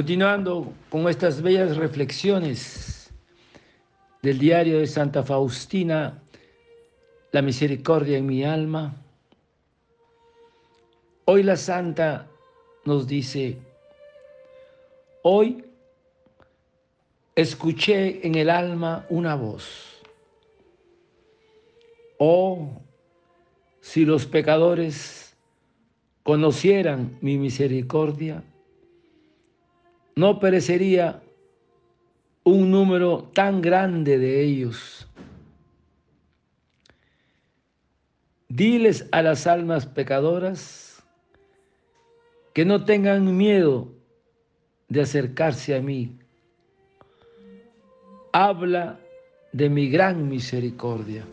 Continuando con estas bellas reflexiones del diario de Santa Faustina, La misericordia en mi alma, hoy la Santa nos dice, hoy escuché en el alma una voz. Oh, si los pecadores conocieran mi misericordia, no perecería un número tan grande de ellos. Diles a las almas pecadoras que no tengan miedo de acercarse a mí. Habla de mi gran misericordia.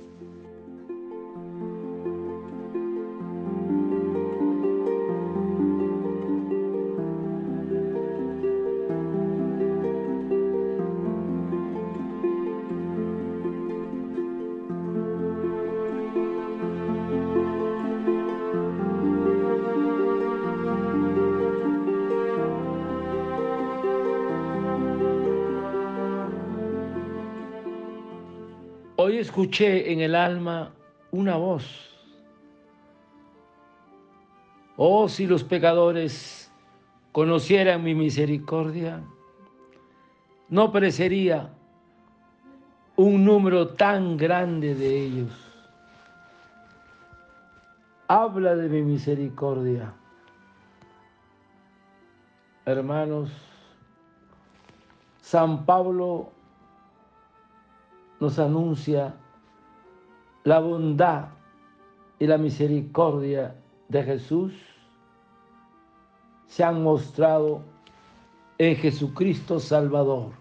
Escuché en el alma una voz. Oh, si los pecadores conocieran mi misericordia, no perecería un número tan grande de ellos. Habla de mi misericordia. Hermanos, San Pablo nos anuncia la bondad y la misericordia de Jesús se han mostrado en Jesucristo Salvador,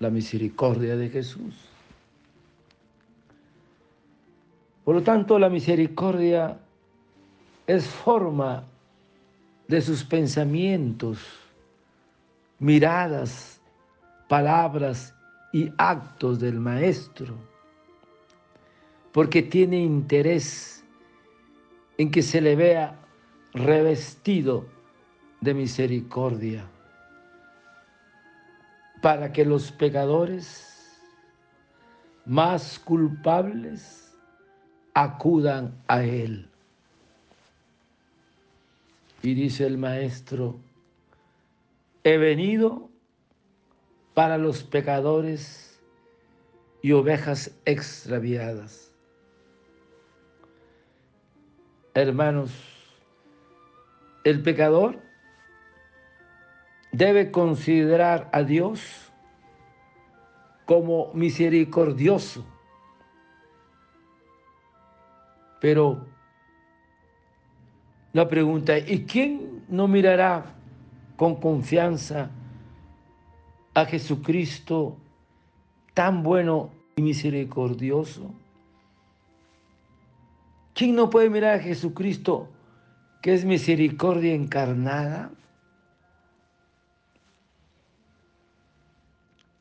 la misericordia de Jesús. Por lo tanto, la misericordia es forma de sus pensamientos, miradas, palabras y actos del Maestro, porque tiene interés en que se le vea revestido de misericordia, para que los pecadores más culpables acudan a Él. Y dice el Maestro, he venido para los pecadores y ovejas extraviadas. Hermanos, el pecador debe considerar a Dios como misericordioso. Pero la pregunta, ¿y quién no mirará con confianza a Jesucristo tan bueno y misericordioso? ¿Quién no puede mirar a Jesucristo que es misericordia encarnada?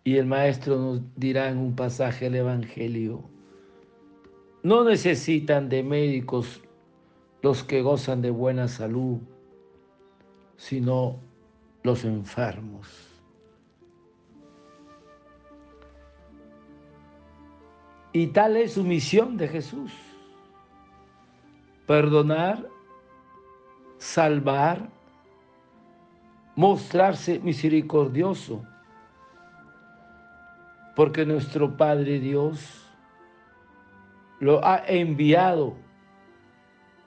Y el maestro nos dirá en un pasaje del Evangelio, no necesitan de médicos los que gozan de buena salud, sino los enfermos. Y tal es su misión de Jesús. Perdonar, salvar, mostrarse misericordioso. Porque nuestro Padre Dios lo ha enviado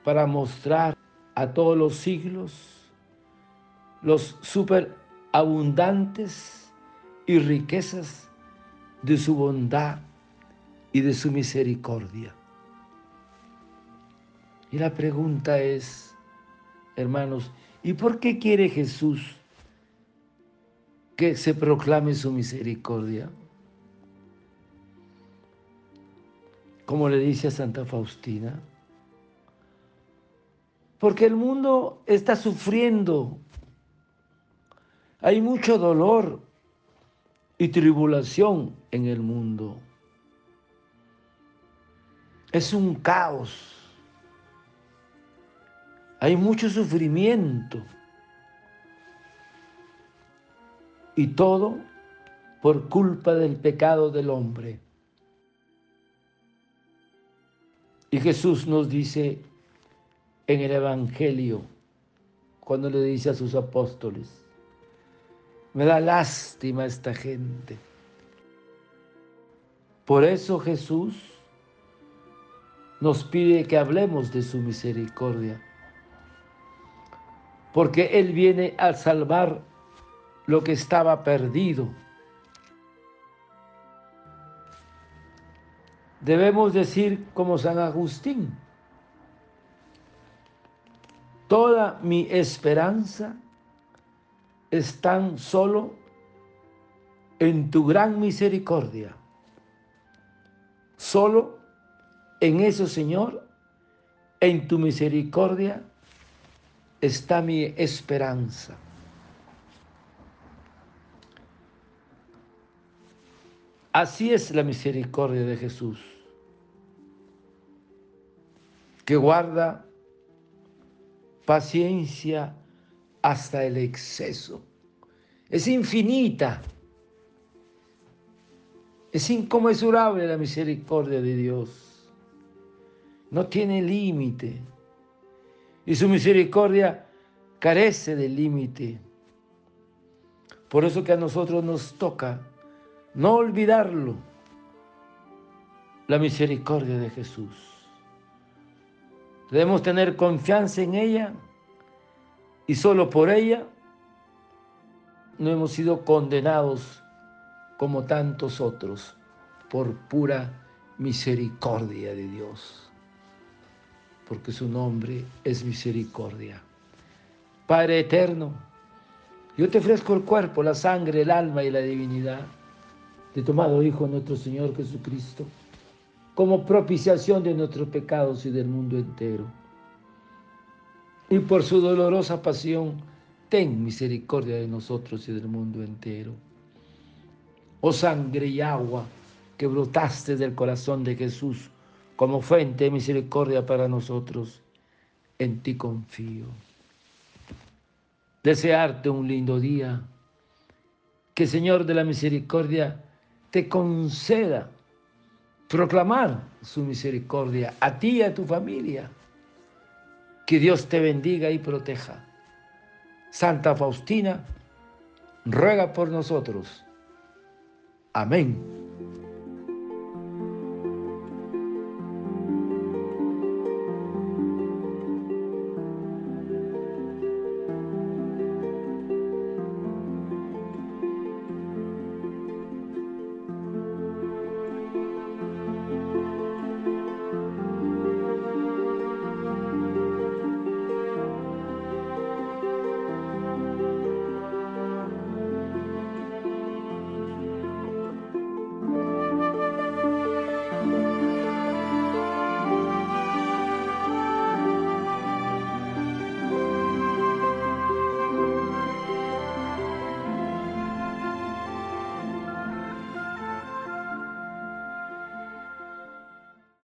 para mostrar a todos los siglos los superabundantes y riquezas de su bondad y de su misericordia. Y la pregunta es, hermanos, ¿y por qué quiere Jesús que se proclame su misericordia? Como le dice a Santa Faustina, porque el mundo está sufriendo, hay mucho dolor y tribulación en el mundo. Es un caos. Hay mucho sufrimiento. Y todo por culpa del pecado del hombre. Y Jesús nos dice en el Evangelio, cuando le dice a sus apóstoles, me da lástima esta gente. Por eso Jesús nos pide que hablemos de su misericordia, porque Él viene a salvar lo que estaba perdido. Debemos decir como San Agustín, toda mi esperanza está solo en tu gran misericordia. Solo en eso, Señor, en tu misericordia está mi esperanza. Así es la misericordia de Jesús, que guarda paciencia hasta el exceso. Es infinita. Es inconmensurable la misericordia de Dios. No tiene límite. Y su misericordia carece de límite. Por eso que a nosotros nos toca no olvidarlo, la misericordia de Jesús. Debemos tener confianza en ella y solo por ella no hemos sido condenados como tantos otros por pura misericordia de Dios, porque su nombre es misericordia. Padre eterno, yo te ofrezco el cuerpo, la sangre, el alma y la divinidad de tomado Hijo nuestro Señor Jesucristo, como propiciación de nuestros pecados y del mundo entero. Y por su dolorosa pasión, ten misericordia de nosotros y del mundo entero. Oh sangre y agua que brotaste del corazón de Jesús como fuente de misericordia para nosotros, en ti confío. Desearte un lindo día, que Señor de la Misericordia te conceda proclamar su misericordia a ti y a tu familia. Que Dios te bendiga y proteja. Santa Faustina, ruega por nosotros. Amén.